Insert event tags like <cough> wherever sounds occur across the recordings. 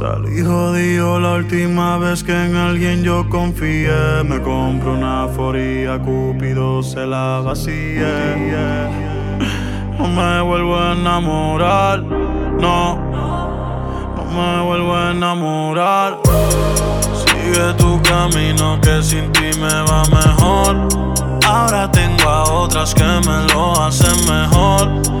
Salí jodido la última vez que en alguien yo confié. Me compro una foría, Cúpido se la vacía. No me vuelvo a enamorar, no. No me vuelvo a enamorar. Sigue tu camino que sin ti me va mejor. Ahora tengo a otras que me lo hacen mejor.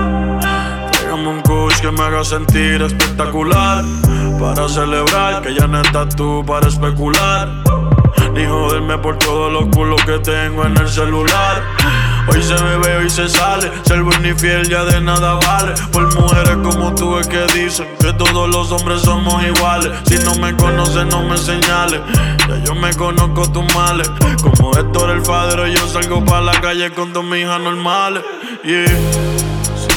Tráigame un kush que me haga sentir espectacular. Para celebrar que ya no estás tú para especular. Ni joderme por todos los culos que tengo en el celular. Hoy se bebe, hoy se sale. Ser buen y fiel ya de nada vale. Por mujeres como tú es que dicen que todos los hombres somos iguales. Si no me conoces, no me señales. Ya yo me conozco tus males. Como Héctor el Fadero, yo salgo para la calle con dos hijas normales. Yeah.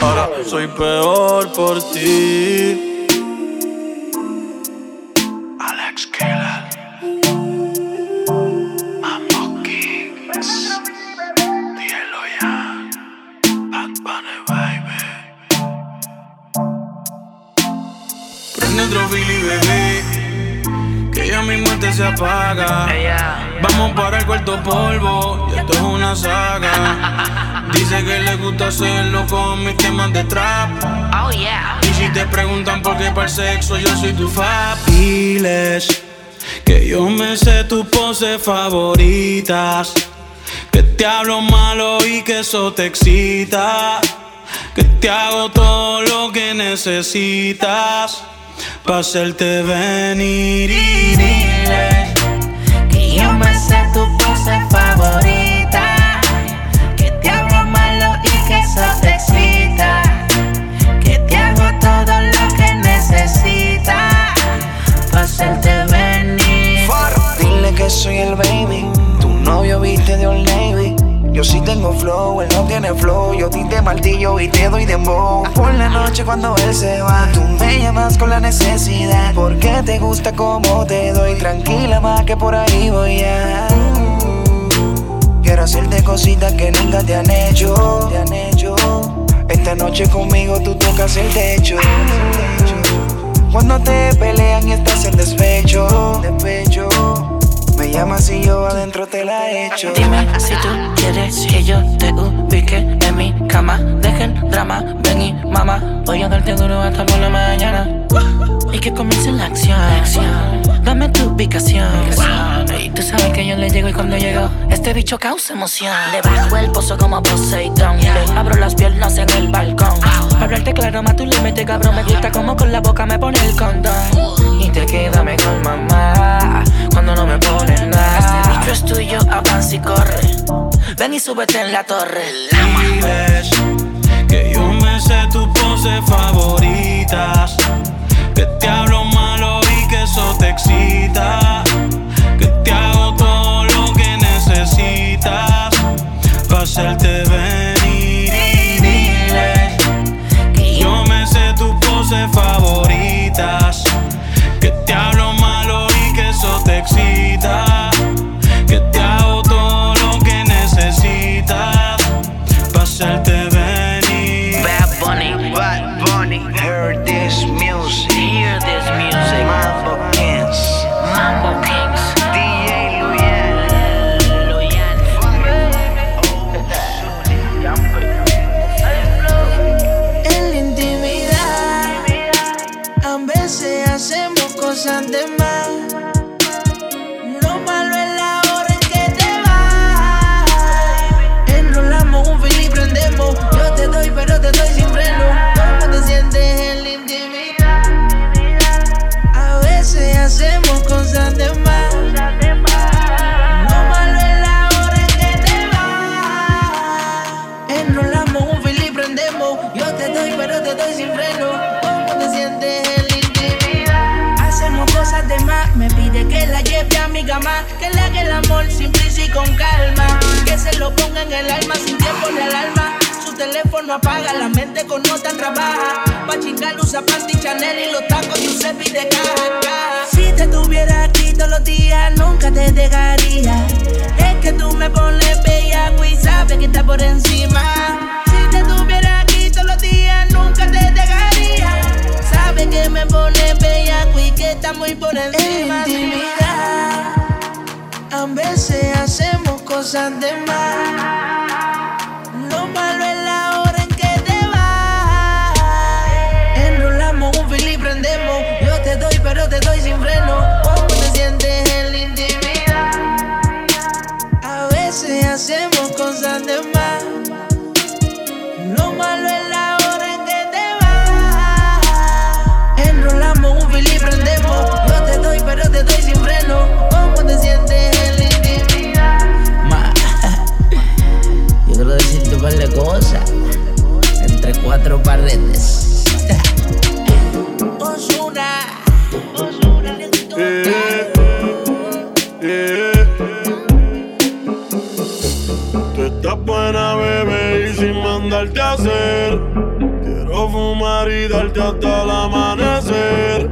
ahora soy peor por ti. Alex Killer. Mambo Kings. Díelo ya. Bad Bunny, baby. Prende otro Billy, bebé. Que ya mi muerte se apaga. Vamos para el cuarto polvo. Una saga. Dice que le gusta hacerlo con mis temas de trap. Oh yeah. Y si te preguntan por qué para el sexo, yo soy tu fab. Diles que yo me sé tus poses favoritas. Que te hablo malo y que eso te excita. Que te hago todo lo que necesitas. Pa' hacerte venir y dile Que yo me sé tu pose favorita. Hacerte. Dile que soy el baby. Tu novio viste de Old Navy. Yo sí tengo flow, él no tiene flow. Yo te martillo y te doy dembow. Por la noche cuando él se va, tú me llamas con la necesidad. Porque te gusta como te doy. Tranquila más que por ahí voy a. Quiero hacerte cositas que nunca. Te han hecho. Esta noche conmigo tú tocas el techo. Cuando te pelean y estás en despecho, despecho. Me llamas y yo adentro te la echo. Dime si tú quieres que yo te ubique en mi cama. Deja el drama, ven y mamá. Voy a darte duro hasta por la mañana. Y que comience la acción. Dame tu ubicación. Y tú sabes que yo le llego y cuando llego, este bicho causa emoción. Le bajo el pozo como Poseidón. Le abro las piernas en el balcón. Hablarte claro, más tú le metes cabrón. Me gusta como con la boca me pone el condón. Y te queda mejor, mamá. Cuando no me pones nada. Este bicho es tuyo, avanza y corre. Ven y súbete en la torre. Diles que yo me sé tus poses favoritas. Que te hablo malo y que eso te excita. Que te hago todo lo que necesitas. Pa' hacerte venir y dile Que yo me sé tus poses favoritas. Que te hablo malo y que eso te excita. En el alma sin tiempo ni alarma. Su teléfono apaga, la mente con nota trabaja. Pa' chingar usa panty Chanel y los tacos Giuseppe de caja. Si te tuviera aquí todos los días, nunca te dejaría. Es que tú me pones bella y sabes que está por encima. Si te tuviera aquí todos los días, nunca te dejaría. Sabes que me pones bella y que está muy por encima. Intimidad. Cosas de más. Cuatro paredes. Osuna. Eh, eh. Tú estás buena, bebé, y sin mandarte a hacer. Quiero fumar y darte hasta el amanecer.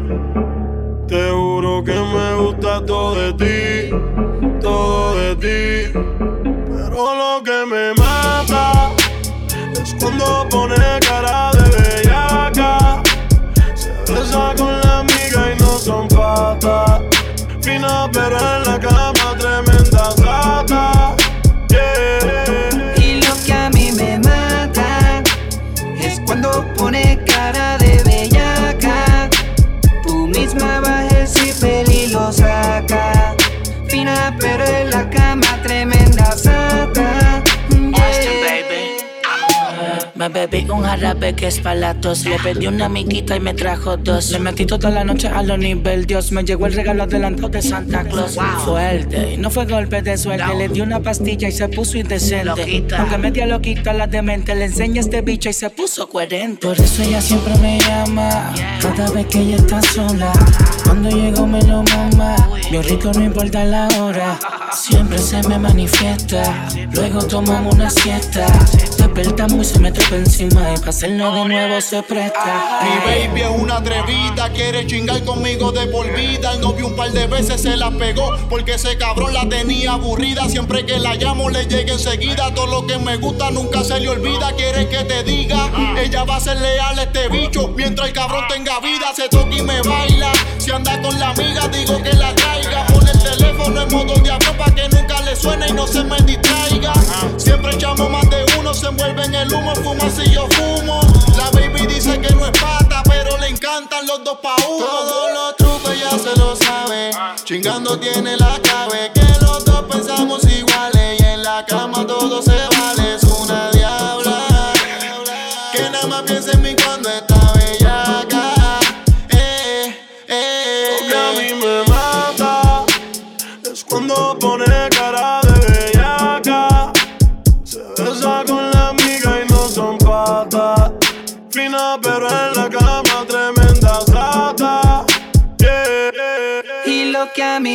Te juro que me gusta todo de ti, todo de ti. Pero lo que me mata cuando pone cara de bellaca. Se besa con la amiga y no son patas. Fina pero en la cama bebí un jarabe que es para tos. Le pedí una amiguita y me trajo dos. Le metí toda la noche a los nivel. Dios me llegó el regalo adelantado de Santa Claus. Fuerte, y no fue golpe de suerte. Le di una pastilla y se puso indecente. Aunque media loquita la demente, le enseña este bicho y se puso coherente. Por eso ella siempre me llama. Cada vez que ella está sola. Cuando llego me lo mama. Yo rico no importa la hora. Siempre se me manifiesta. Luego tomamos una siesta. Despertamos y se me trepa encima. Y para hacerlo de nuevo se presta. Mi baby es una atrevida, quiere chingar conmigo de por vida. El novio un par de veces se la pegó porque ese cabrón la tenía aburrida. Siempre que la llamo le llega enseguida. Todo lo que me gusta nunca se le olvida. Quiere que te diga, ella va a ser leal a este bicho. Mientras el cabrón tenga vida, se toca y me baila. Si anda con la amiga, digo que la traiga. Pone el teléfono en modo de avión para que nunca le suene y no se me distraiga. Siempre echamos más de uno, se envuelve en el humo, fuma si yo fumo. La baby dice que no es pata, pero le encantan los dos pa' uno. Todos los trucos ya se lo sabe. Chingando tiene la clave. Que los dos pensamos iguales. Y en la cama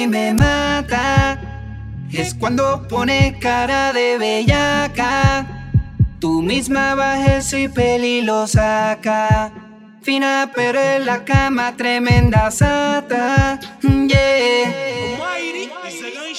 me mata es cuando pone cara de bellaca. Tú misma bajas el cipel y lo saca. Fina pero en la cama tremenda sata. Yeah.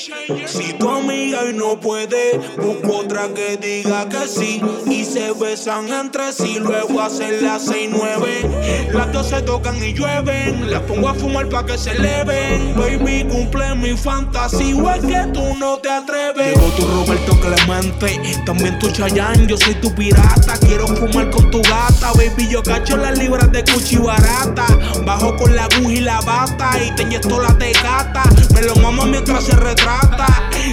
Si tu amiga hoy no puede, busco otra que diga que sí. Y se besan entre sí, luego hacen las 6 9. Las dos se tocan y llueven. Las pongo a fumar pa' que se eleven. Baby, cumple mi fantasía. O es que tú no te atreves. Llegó tu Roberto Clemente, también tu Chayanne. Yo soy tu pirata. Quiero fumar con tu gata. Baby, yo cacho las libras de cuchi barata. Bajo con la aguja y la bata. Y te inyecto la tecata. Me lo mamo mientras se retrata.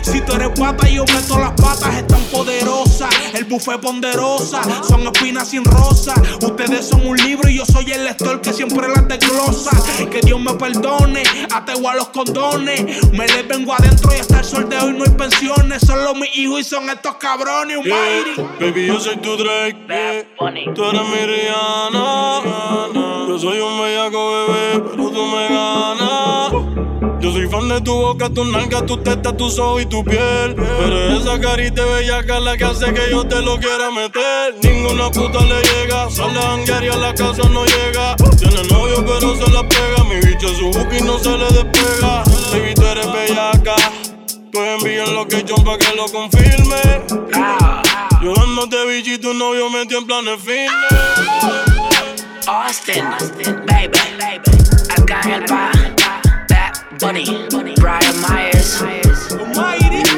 Si tú eres pata, yo meto las patas. Es tan poderosa. El buffet ponderosa. Son espinas sin rosa. Ustedes son un libro y yo soy el lector que siempre las desglosa. Que Dios me perdone. Ateo a los condones. Me les vengo adentro y hasta el sol de hoy no hay pensiones. Solo mis hijos y son estos cabrones. Un Yeah. Baby, yo soy tu Drake. yeah. Tú eres mi Rihanna. Yo soy un bellaco bebé, pero tú me ganas. Yo soy fan de tu boca, tu nalga, tu testa, tus ojos y tu piel. Pero esa carita bellaca la que hace que yo te lo quiera meter. Ninguna puta le llega, sale a y a la casa no llega. Tiene novio pero se la pega, mi bicho es su y no se le despega. Baby, tú eres bellaca. Pues envía lo que yo pa' que lo confirme. Yo dándote bicho y tu novio metió en planes fitness. Austin, baby, acá en el Bad Bunny, Brian Myers,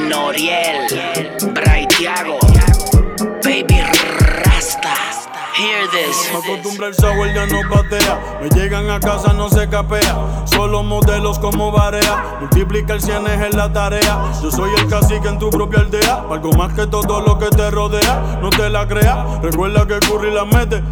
Noriel, Bray Thiago, Me acostumbra el software, ya no patea. Me llegan a casa, no se capea. Solo modelos como barea. Multiplica el cienes en la tarea. Yo soy el cacique en tu propia aldea. Algo más que todo lo que te rodea. No te la creas. Recuerda que Curry la mete.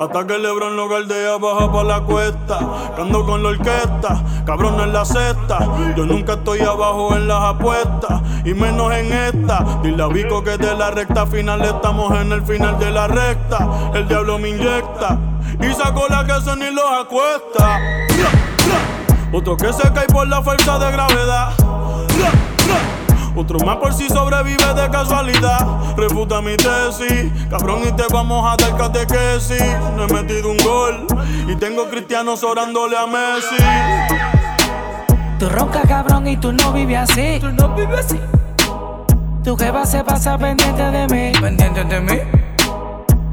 Hasta que Lebron lo galdea, baja pa' la cuesta. Cando con la orquesta, cabrón en la cesta. Yo nunca estoy abajo en las apuestas. Y menos en esta. Dile la Vico que de la recta final estamos en el final de la recta el diablo me inyecta y sacó la que se ni los acuesta. Otro que se cae por la fuerza de gravedad. Otro más por si sobrevive de casualidad. Refuta mi tesis, cabrón, y te vamos a dar catequesis. No he metido un gol y tengo cristianos orándole a Messi. Tú ronca cabrón y tú no vives así. Tú no vives así. Tu jefa se pasa pendiente de mí. Pendiente de mí.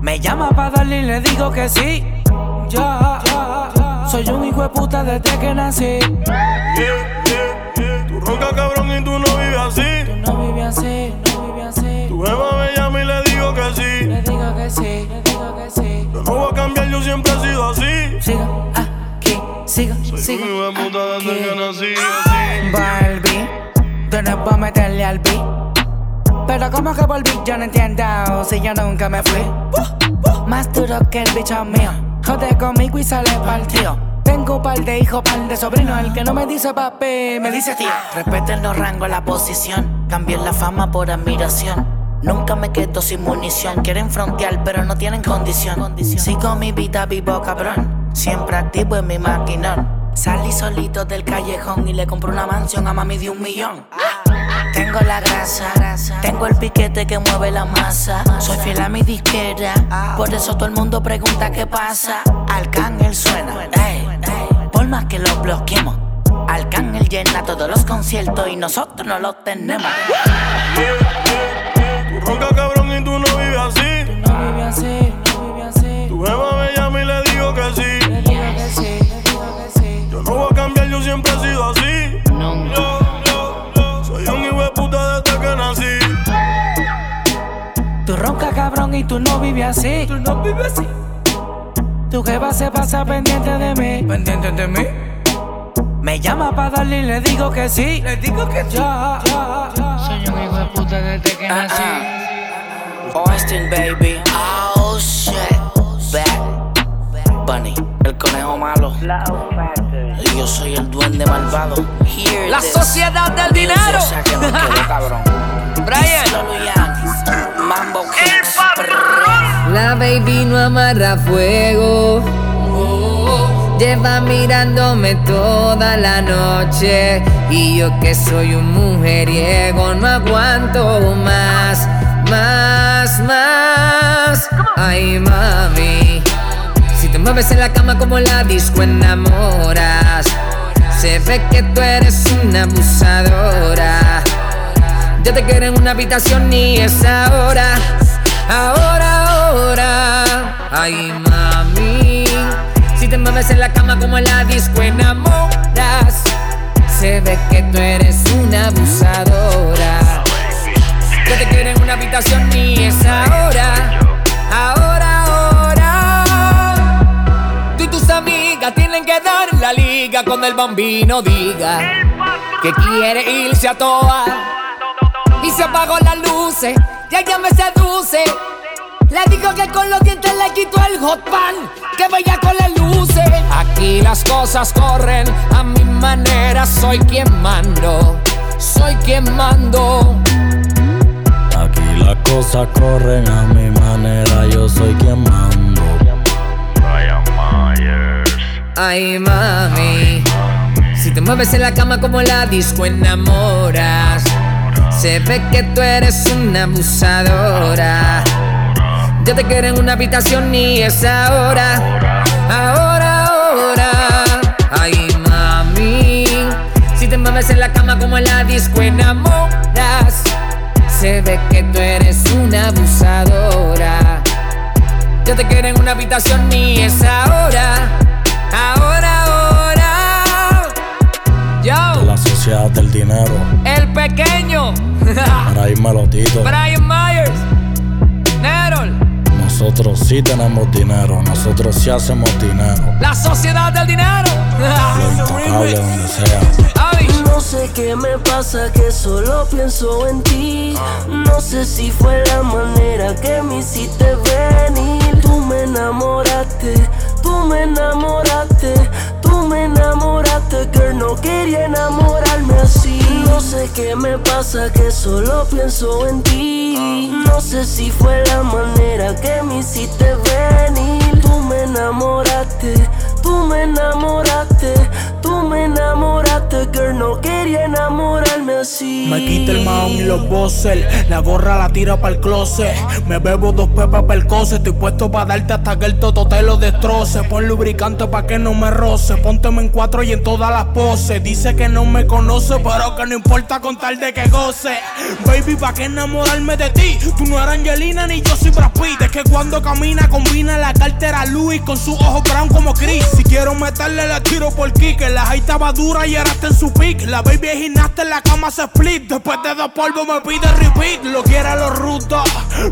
Me llama para darle y le digo que sí. Ya, soy un hijo de puta desde que nací. Yeah, yeah, yeah. Tú ronca cabrón y tú no vives así. Tú no vives así, no vives así. Tu jefa me llama y le digo que sí. Le digo que sí, le digo que sí. Yo no voy a cambiar, yo siempre he sido así. Siga aquí, siga, Soy siga. un hijo de puta desde que nací. Así. Barbie, tú no puedes meterle al beat. Pero como que volví, yo no entiendo si yo nunca me fui. Más duro que el bicho mío. Jode conmigo y sale partido. Tengo un par de hijos, par de sobrinos. El que no me dice papi, me dice tío. Respeten los rangos, la posición. Cambien la fama por admiración. Nunca me quedo sin munición. Quieren frontear, pero no tienen condición. Sigo mi vida vivo, cabrón. Siempre activo en mi maquinón. Salí solito del callejón y le compré una mansión a mami de un millón. Tengo la grasa, tengo el piquete que mueve la masa. Soy fiel a mi disquera, por eso todo el mundo pregunta qué pasa. Arcángel suena, ey, ey, por más que lo bloqueemos. Arcángel llena todos los conciertos y nosotros no los tenemos. Tú ronca cabrón y tú no vives así. No vive así, no vive así. Tu Tú ronca cabrón y tú no vives así. Tú no vives así. Tu jefa se pasa pendiente de mí. Pendiente de mí. Me llama para darle y le digo que sí. Le digo que sí. Ya, ya, ya. Soy un hijo de puta desde que nací. Austin, baby. Oh shit. Bad Bunny, el conejo malo. Y yo soy el duende malvado. Hear La this. sociedad del dinero. O sea que no cabrón. Brian. Mambo. La baby no amarra fuego. Lleva mirándome toda la noche. Y yo que soy un mujeriego, no aguanto más, más, más. Ay, mami. Si te mueves en la cama como la disco, enamoras. Se ve que tú eres una abusadora. Yo te quiero en una habitación y es ahora, ahora, ahora. Ay, mami, si te mueves en la cama como en la disco enamoras. Se ve que tú eres una abusadora. Yo te quiero en una habitación y es ahora, ahora, ahora. Tú y tus amigas tienen que dar la liga cuando el bambino diga que quiere irse a toa y se apagó las luces y ella me seduce. Le digo que con los dientes le quito el hot pan, que vaya con las luces. Aquí las cosas corren a mi manera, soy quien mando, soy quien mando. Aquí las cosas corren a mi manera, yo soy quien mando. Ay mami, si te te mueves en la cama como la disco enamoras. Se ve que tú eres una abusadora. Yo te quiero en una habitación y es ahora. Ahora, ahora. Ay, mami. Si te mueves en la cama como la disco enamoras. Se ve que tú eres una abusadora. Yo te quiero en una habitación y es ahora. Ahora, ahora. Yo. La sociedad del dinero. El pequeño. <laughs> Para irme Tito. Brian Myers. Nerol. Nosotros sí tenemos dinero. Nosotros sí hacemos dinero. La sociedad del dinero. Lo <laughs> intocable donde sea. No sé qué me pasa que solo pienso en ti. No sé si fue la manera que me hiciste venir. Tú me enamoraste, tú me enamoraste, me enamoraste, girl. No quería enamorarme así. No sé qué me pasa que solo pienso en ti. No sé si fue la manera que me hiciste venir. Tú me enamoraste, tú me enamoraste, tú me enamoraste, girl. No quería enamorarme así. Me quita el maón y los bosses. La gorra la tira para el closet. Me bebo dos pepas para el cose. Estoy puesto para darte hasta que el toto te lo destroce. Pon lubricante para que no me roce. Pónteme en cuatro y en todas las poses. Dice que no me conoce, pero que no importa con tal de que goce. Baby, ¿para qué enamorarme de ti? Tú no eres Angelina ni yo soy Brad Pitt. Es que cuando camina combina la cartera Louis con su ojo brown como Chris. Si quiero meterle, la tiro por kick. La high estaba dura y ahora está en su pick. La baby es gimnasta en la cama se split. Después de dos polvos me pide repeat. Lo quiere a los rudos.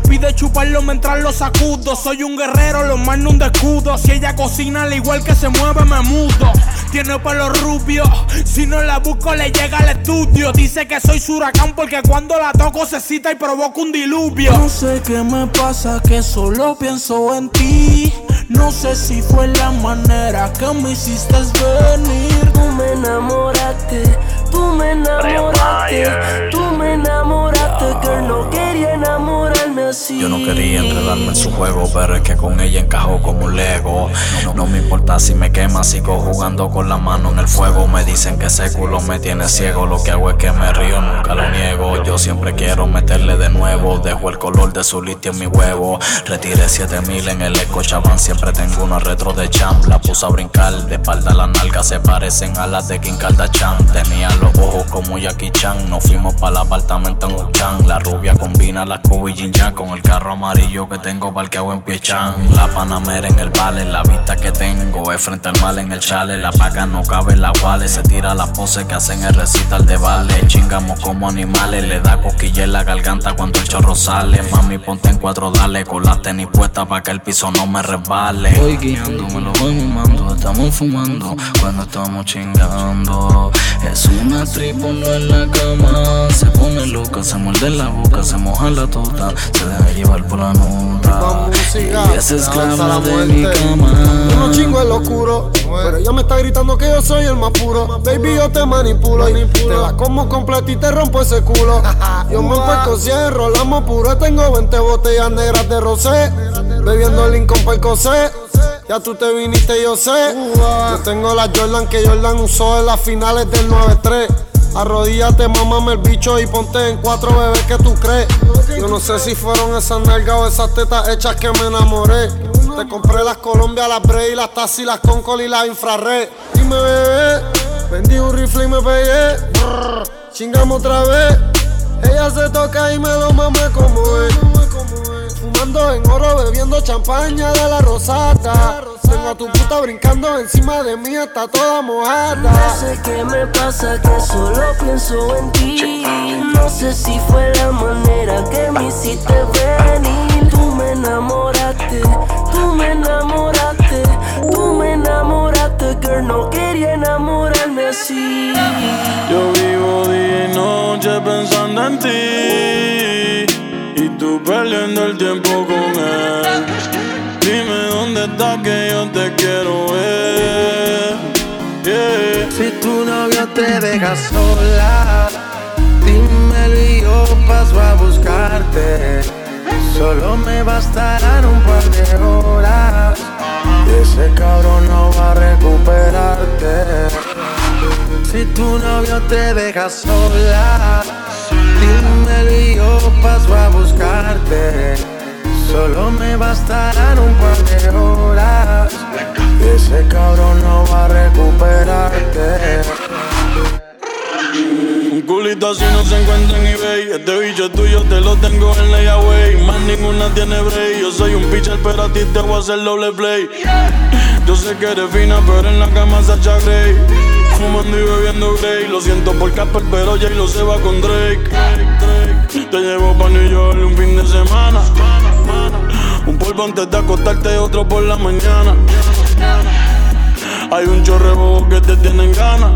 Pide chuparlo mientras lo sacudo. Soy un guerrero, lo mando un escudo. Si ella cocina al igual que se mueve, me mudo. Tiene pelo rubio. Si no la busco, le llega al estudio. Dice que soy su huracán porque cuando la toco se cita y provoca un diluvio. No sé qué me pasa, que solo pienso en ti. No sé si fue la manera que me hiciste venir. Tú me enamoraste, tú me enamoraste, tú me enamoraste, girl. No quería enamorarme así. Yo no quería enredarme en su juego, pero es que con ella encajó como un Lego. No, me importa si me quema, sigo jugando con la mano en el fuego. Me dicen que ese culo me tiene ciego. Lo que hago es que me río, nunca lo niego. Yo siempre quiero meterle de nuevo. Dejo el color de su litio en mi huevo. Retiré 7000 en el eco, chaval. Siempre tengo una retro de champ. La puse a brincar, de espalda las nalgas se parecen a las de Kim Kardashian. Tenía los ojos como Jackie Chan. Nos fuimos para el apartamento en Uchan. La rubia combina la Kobe Jin Yang con el carro amarillo que tengo parqueado en Piechan. La Panamera en el vale, la vista que tengo es frente al mal en el chale. La paga no cabe en la wale, se tira la pose que hacen el recital de vale. Chingamos como animales, le da cosquilla en la garganta cuando el chorro sale. Mami, ponte en cuatro, dale con las tenis puestas para que el piso no me resbale. Voy guiando, me lo voy mimando, estamos fumando cuando estamos chingando. Es una no en la cama. Se pone loca, se muerde la boca, se moja la tota, deja llevar por la nota. Y es esclava de mi cama. Uno chingo en lo oscuro, pero ella me está gritando que yo soy el más puro. Baby, yo te manipulo, y te la como completa y te rompo ese culo. <laughs> Yo me he puesto 100, rolamos puro, tengo 20 botellas negras de rosé. Bebiendo Lincoln para el cosé. Ya tú te viniste, yo sé. Yo tengo la Jordan que Jordan usó en las finales del 9-3. Arrodíllate, mamame el bicho y ponte en cuatro bebés que tú crees. Yo no sé si fueron esas nalgas o esas tetas hechas que me enamoré. Te compré las Colombia, las Bray, las Tassi, las Concol y las Infrared. Dime, bebé, vendí un rifle y me pegué. Chingamos otra vez. Ella se toca y me lo mame como es. Fumando en oro, bebiendo champaña de la rosata. Tengo a tu puta brincando encima de mí, está toda mojada. No sé qué me pasa, que solo pienso en ti. No sé si fue la manera que me hiciste venir. Tú me enamoraste, tú me enamoraste, tú me enamoraste, girl. No quería enamorarme así. Yo vivo día y noche pensando en ti. Y tú perdiendo el tiempo con él. Dime dónde estás que yo te quiero ver. Si tu novio te deja sola, dímelo y yo paso a buscarte. Solo me bastarán un par de horas. Y ese cabrón no va a recuperarte. Si tu novio te deja sola, dímelo y yo paso a buscarte. Solo me bastarán un par de horas. Ese cabrón no va a recuperarte. Un culito así no se encuentra en eBay. Este bicho tuyo, te lo tengo en layaway. Más ninguna tiene break. Yo soy un pitcher, pero a ti te voy a hacer doble play. Yo sé que eres fina, pero en la cama Sacha Grey. Fumando y bebiendo Grey. Lo siento por Casper, pero Jay lo se va con Drake. Te llevo pa' New York un fin de semana. Un polvo antes de acostarte, otro por la mañana. Hay un chorrebo que te tienen ganas.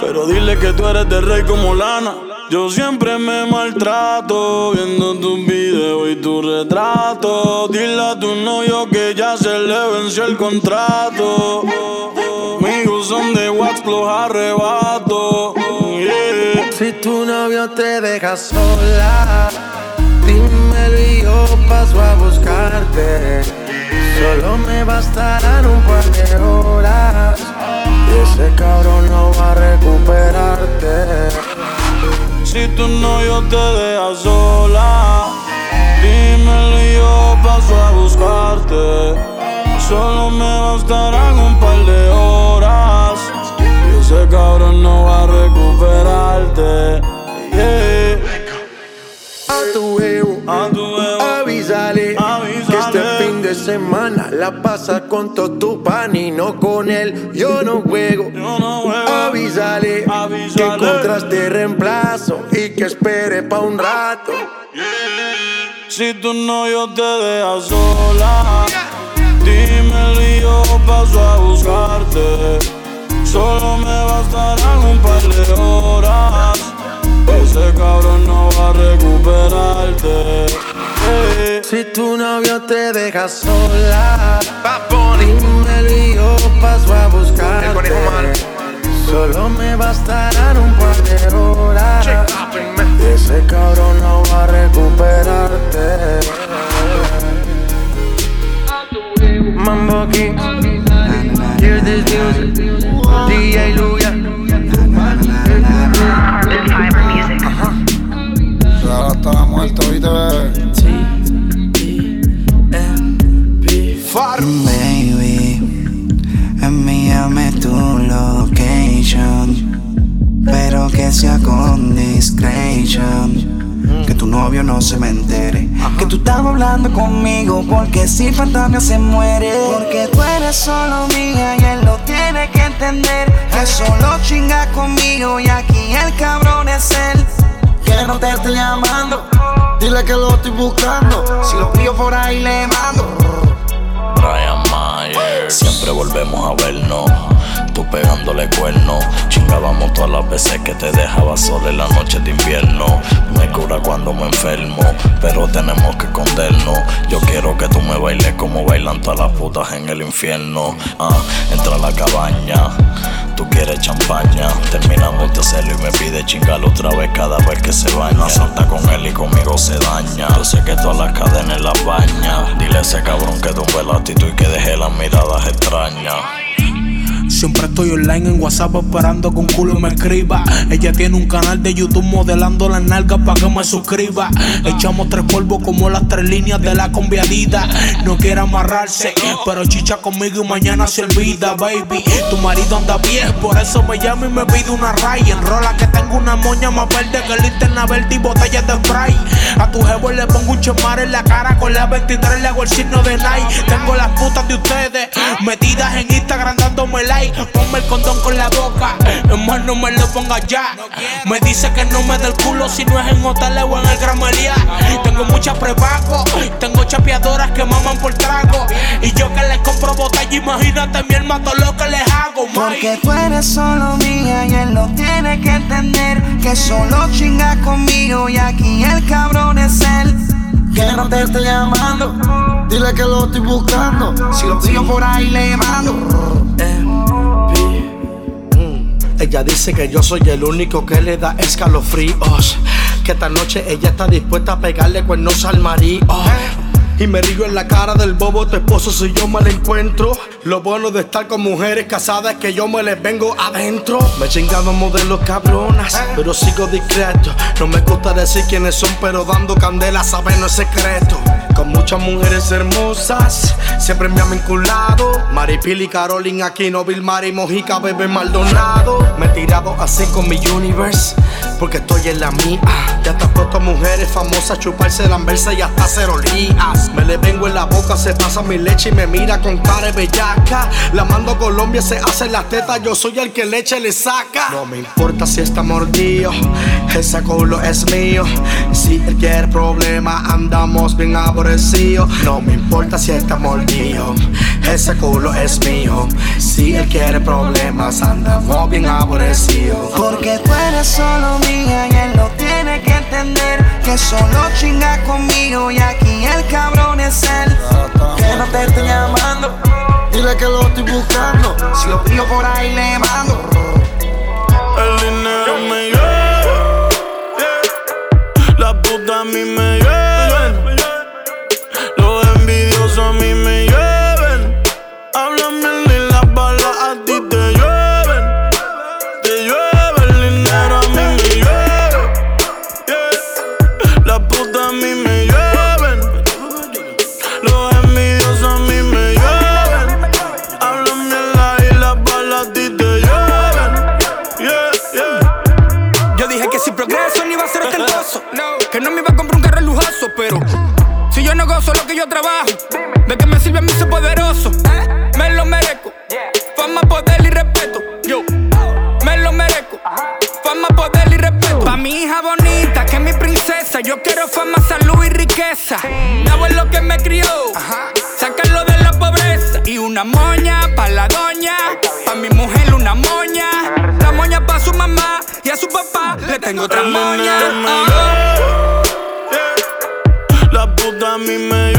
Pero dile que tú eres de rey como lana. Yo siempre me maltrato viendo tus videos y tu retrato. Dile a tu novio que ya se le venció el contrato. Los arrebato. Si tu novio te deja sola, dímelo y yo paso a buscarte. Solo me bastarán un par de horas. Y ese cabrón no va a recuperarte. Si tu novio te deja sola, dímelo y yo paso a buscarte. Solo me bastarán un par de horas. Ese cabrón no va a recuperarte. Yeah. A tu huevo, A tu huevo. avísale, que este fin de semana la pasa con todo tu pan y no con él. Yo no juego. Avísale, que encontraste reemplazo y que espere pa' un rato. Si tu novio te deja sola, dímelo y yo paso a buscarte. Solo me bastarán un par de horas. Ese cabrón no va a recuperarte. Si tu novio te deja sola, dímelo y yo paso a buscarte. Solo me bastarán un par de horas. Y ese cabrón no va a recuperarte. Mambo King, hear this music. DJ Luya. Ahora está muerto, ¿viste? Baby, envíame tu location. Pero que sea con discretion. Que tu novio no se me entere. Que tú estás hablando conmigo. Porque si fantasma se muere. Porque tú eres solo mía y él lo tiene que entender. Que solo chinga conmigo y aquí el cabrón es él. Que no te esté llamando. Dile que lo estoy buscando. Si lo pillo por ahí le mando. Brian Mayer. Siempre volvemos a vernos. Tú pegándole cuerno. Chingábamos todas las veces que te dejaba sola en la noche de invierno. Me cura cuando me enfermo, pero tenemos que escondernos. Yo quiero que tú me bailes como bailan todas las putas en el infierno. Ah, entra a la cabaña. Tú quieres champaña, terminamos de hacerlo y me pide chingar otra vez cada vez que se baña. Salta con él y conmigo se daña. Yo sé que todas las cadenas las baña. Dile a ese cabrón que tumbe la actitud y que deje las miradas I'm a extraña. Siempre estoy online en WhatsApp esperando que un culo me escriba. Ella tiene un canal de YouTube modelando las nalgas para que me suscriba. Echamos tres polvos como las tres líneas de la conviadita. No quiere amarrarse, pero chicha conmigo y mañana se olvida, baby. Tu marido anda bien, por eso me llama y me pide una ray. Enrola que tengo una moña más verde que linterna verde y botellas de spray. A tu jevo le pongo un chemar en la cara con la 23 le hago el signo de Nike. Tengo las putas de ustedes metidas en Instagram dándome like. Ponme el condón con la boca, más no me lo ponga ya. Me dice que no me dé el culo si no es en hoteles o en el Gramelia. Tengo muchas prepago, tengo chapeadoras que maman por trago. Y yo que les compro botella, imagínate mi hermano lo que les hago, Mike. Porque tú eres solo mía y él lo tiene que entender. Que solo chinga conmigo y aquí el cabrón es él. Que no te esté llamando. Dile que lo estoy buscando. Si lo pillo por ahí le mando. Ella dice que yo soy el único que le da escalofríos. Que esta noche ella está dispuesta a pegarle cuernos al marido. Y me río en la cara del bobo, tu esposo si yo me lo encuentro. Lo bueno de estar con mujeres casadas es que yo me les vengo adentro. Me he chingado modelos cabronas, pero sigo discreto. No me gusta decir quiénes son, pero dando candela saben no es secreto. Con muchas mujeres hermosas, siempre me han vinculado. Maripili Carolina Aquino, Vilmar y Mojica, Bebé Maldonado. Me he tirado así con mi universe, porque estoy en la mía. Ya te puesto a mujeres famosas, chuparse la anversa y hasta hacer olías. Me le vengo en la boca, se pasa mi leche y me mira con cara de bellaca. La mando a Colombia, se hace las tetas, yo soy el que leche le saca. No me importa si está mordido, ese culo es mío. Si él quiere problema, andamos bien aborrecidos. No me importa si está mordido, ese culo es mío. Si él quiere problemas, andamos bien aborrecidos. Porque tú eres solo mía y él lo tiene que entender. Que solo chinga conmigo y aquí el cabrón es él. Que no te estoy llamando. Dile que lo estoy buscando. Si lo pillo por ahí le mando. Mi abuelo que me crió, sacarlo de la pobreza. Y una moña pa' la doña. Pa' mi mujer una moña. La moña pa' su mamá y a su papá le tengo otra moña. Ah. La puta a mí me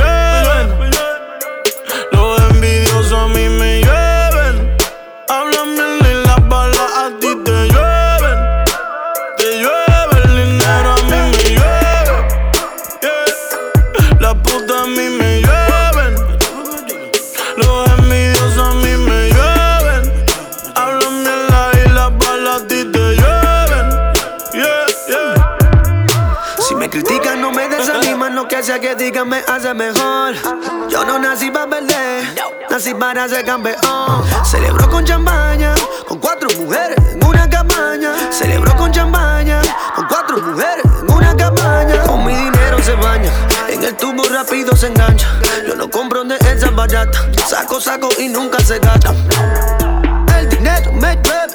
me hace mejor. Yo no nací para perder, nací para ser campeón. Celebro con champaña, con cuatro mujeres en una cabaña. Celebro con champaña, con cuatro mujeres en una cabaña. Con mi dinero se baña, en el tubo rápido se engancha. Yo no compro de esas baratas, saco, saco y nunca se gasta. El dinero me llueve,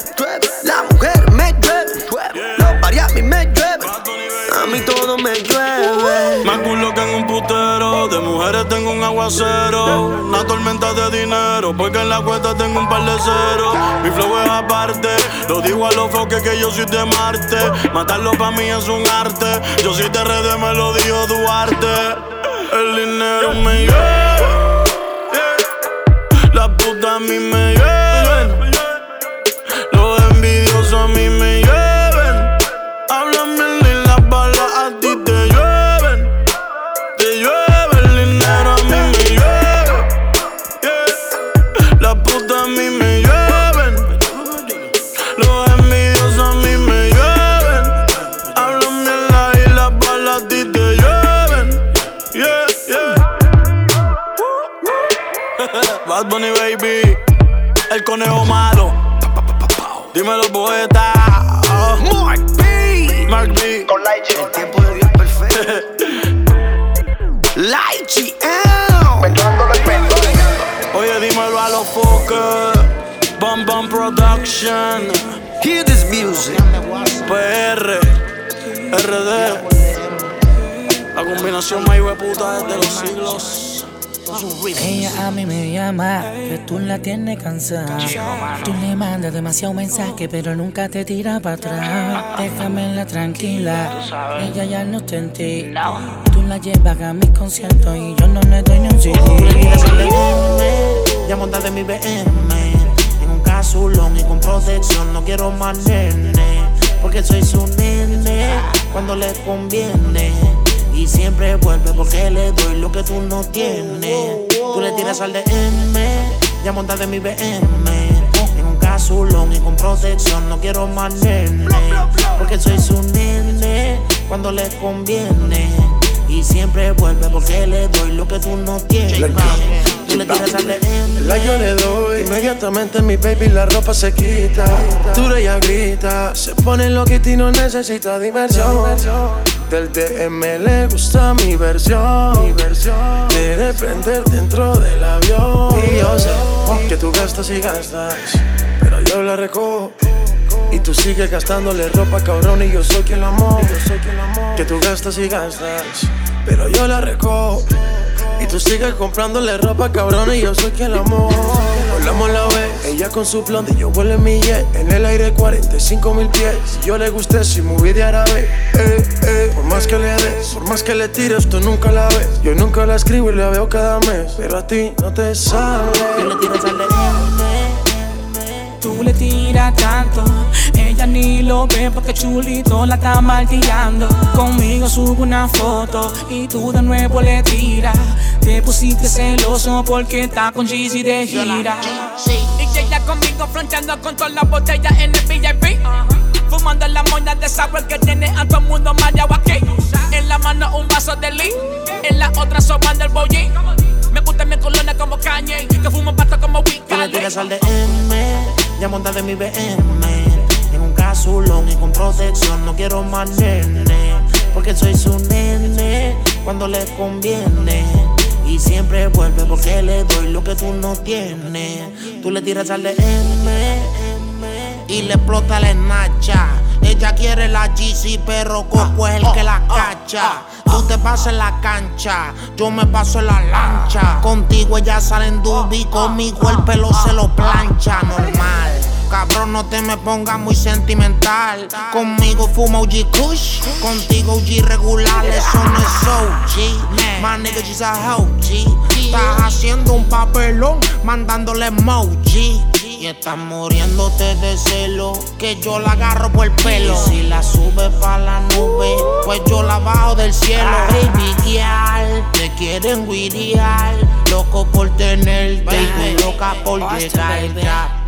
la tengo un par de ceros. Mi flow es aparte. Lo digo a los foques que yo soy de Marte. Matarlo para mí es un arte. Yo soy de RD, me lo dijo Duarte. El dinero me lleva. La puta a mí me lleven. Tú le mandas demasiado mensaje, pero nunca te tira para atrás. Déjamela tranquila, ella ya no está en ti. Tú la llevas a mis conciertos y yo no le doy ni un CD. Ya montate en mi BM En un casulón y con protección No quiero más nene Porque soy su nene Cuando le conviene Y siempre vuelve porque le doy lo que tú no tienes. Tú le tiras al DM, ya monta de mi BM. En un casulón y con protección, no quiero más nene. Porque soy su nene cuando le conviene. Y siempre vuelve porque le doy lo que tú no tienes. DM. La yo le doy, inmediatamente mi baby la ropa se quita. Tú ella grita, se pone loquita y no necesita diversión. Del DM le gusta mi versión. Mi versión. Quiere prender dentro del avión. Y yo sé que tú gastas y gastas, pero yo la recojo. Y tú sigues gastándole ropa, cabrón, y yo soy quien la amo. Que tú gastas y gastas, pero yo la recojo. Y tú sigues comprándole ropa, cabrón, y yo soy quien la amo. Volamos la vez, ella con su blonde y yo vuelo en mi jet. En el aire 45 mil pies. Si yo le gusté, si moví de árabe. Eh, eh. Por más que le des, por más que le tires, tú nunca la ves. Yo nunca la escribo y la veo cada mes. Pero a ti no te sale. Tú le tiras al Tú le tiras tanto, ella ni lo ve porque chulito la está martillando. Conmigo subo una foto y tú de nuevo le tiras. Te pusiste celoso porque está con Jeezy de gira. Y ella conmigo fronteando con todas las botellas en el VIP. Fumando la moña de sabor que tiene a todo el mundo mareado aquí. En la mano un vaso de lee, en la otra sobando el bollín. Me gusta mi colonia como Kanye, que fumo pasta como Tú le Weekend. tiras al DM, ya monta de mi BM. En un casulón y con protección, no quiero más. Porque soy su nene cuando le conviene. Y siempre vuelve porque le doy lo que tú no tienes. Tú le tiras al DM y le explota la esnacha. Ella quiere la GC, pero Coco es el que la cacha. Tú te pasas en la cancha, yo me paso en la lancha. Contigo ella sale en dubi, conmigo el pelo se lo plancha, normal. Cabrón, no te me pongas muy sentimental. Conmigo fuma OG Kush, contigo OG regular, eso no es OG. My nigga, she's a OG. Estás haciendo un papelón, mandándole emoji. Y estás muriéndote de celo, que yo la agarro por el pelo. Y si la sube pa' la nube, pues yo la bajo del cielo. Baby girl, te quieren guiriar, loco por tenerte y tú loca por llegar.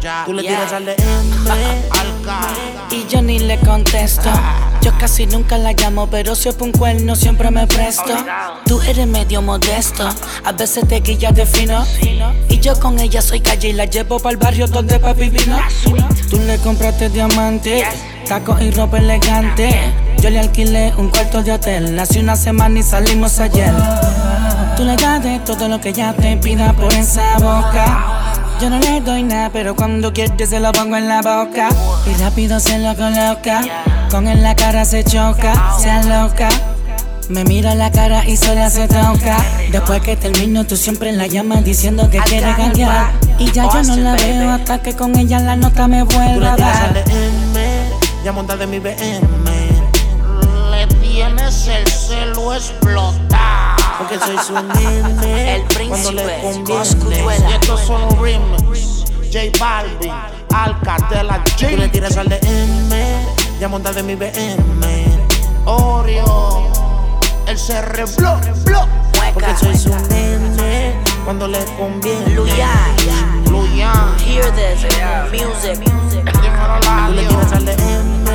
Ya, Tú le tiras al DM, <laughs> al. Y yo ni le contesto. Yo casi nunca la llamo, pero si es un cuerno siempre me presto. Tú eres medio modesto, a veces te guillas de fino. Y yo con ella soy calle y la llevo para el barrio donde papi vino. Tú le compraste diamante, tacos y ropa elegante. Yo le alquilé un cuarto de hotel, hace una semana y salimos ayer. Tú le das de todo lo que ella te pida por esa boca. Yo no le doy nada, pero cuando quiere se lo pongo en la boca. Y rápido se lo coloca. Con en la cara se choca, se aloca. Me mira la cara y sola se toca. Después que termino, tú siempre la llamas diciendo que quiere cambiar. Y ya yo no la veo hasta que con ella la nota me vuelva a dar. Ya monta de mi BM. Le tienes el celo explotado. Porque soy su nene. cuando le conviene. Y estos son los remix. J Balvin, Alcatela, J. Tú le tiras al DM, ya monta de mi BM. Oreo, el CR Block, Block. Porque soy su nene cuando le conviene. Luyan. Luyan. Hear this music. Tú le tiras al DM.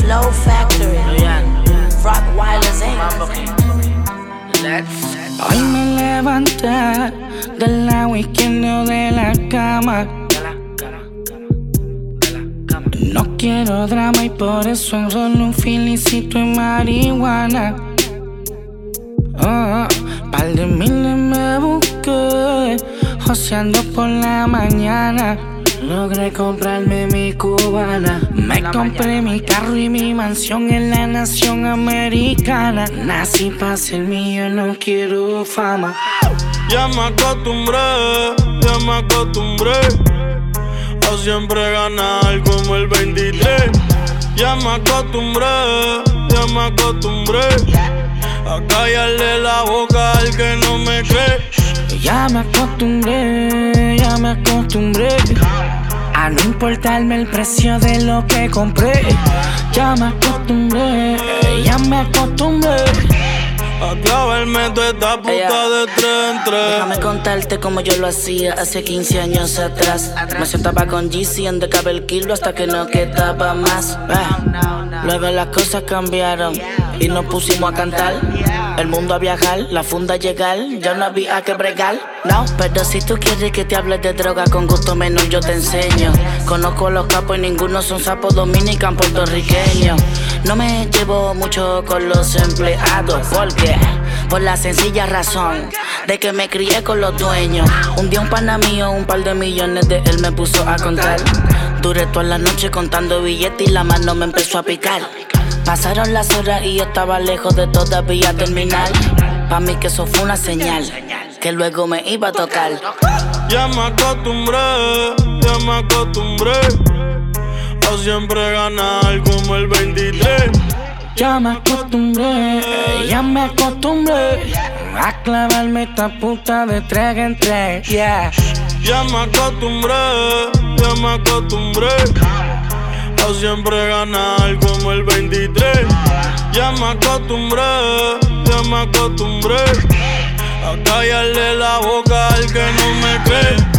Flow Factory. Rock Wireless Inc. Hoy me levanté del lado izquierdo de la cama. No quiero drama y por eso enrollo un filicito en marihuana. Oh, par de miles me busqué, joseando por la mañana. Logré comprarme mi cubana. Me compré mi carro y mi mansión en la nación americana. Nací para ser mío, no quiero fama. Ya me acostumbré, ya me acostumbré a siempre ganar como el 23. Ya me acostumbré, ya me acostumbré a callarle la boca al que no me cree. Ya me acostumbré, ya me acostumbré A no importarme el precio de lo que compré. Ya me acostumbré, ya me acostumbré. A clavarme toda esta puta de tres en tres. Déjame contarte como yo lo hacía hace 15 años atrás. Me sentaba con GC en de el kilo hasta que no quedaba más. Eh. Luego las cosas cambiaron y nos pusimos a cantar. El mundo a viajar, la funda a llegar, ya no había que bregar. No, pero si tú quieres que te hable de droga con gusto menos, yo te enseño. Conozco los capos y ninguno son sapos dominican puertorriqueños. No me llevo mucho con los empleados, porque por la sencilla razón de que me crié con los dueños. Un día un pana mío, un par de millones de él me puso a contar. Duré toda la noche contando billetes y la mano me empezó a picar. Pasaron las horas y yo estaba lejos de todavía terminar. Pa' mí que eso fue una señal, que luego me iba a tocar. Ya me acostumbré, ya me acostumbré a siempre ganar como el 23. Ya me acostumbré, ya me acostumbré a clavarme esta puta de tres en tres, yeah. Ya me acostumbré, ya me acostumbré a siempre ganar como el 23. Ya me acostumbré, ya me acostumbré a callarle la boca al que no me cree.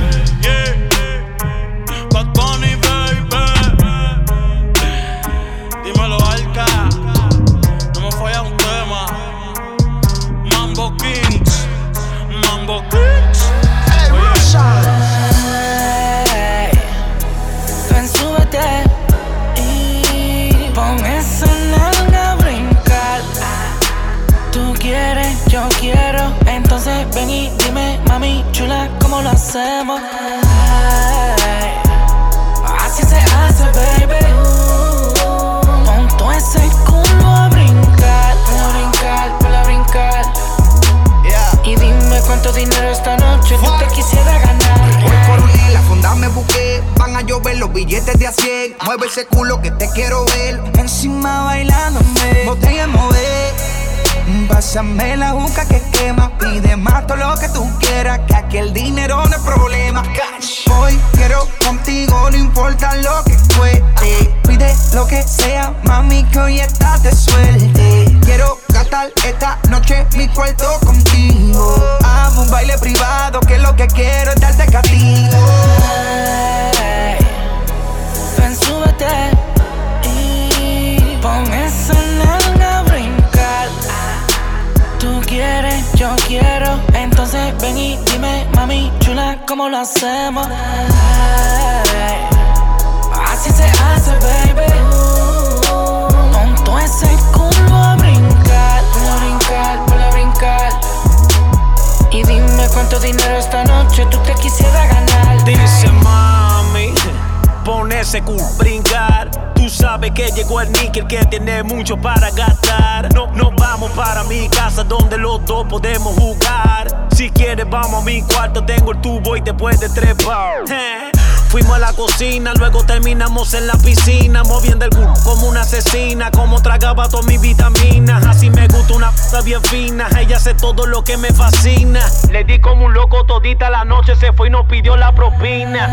Moviendo el culo como una asesina, como tragaba todas mis vitaminas. Así me gusta una puta bien fina, ella hace todo lo que me fascina. Le di como un loco todita la noche, se fue y nos pidió la propina.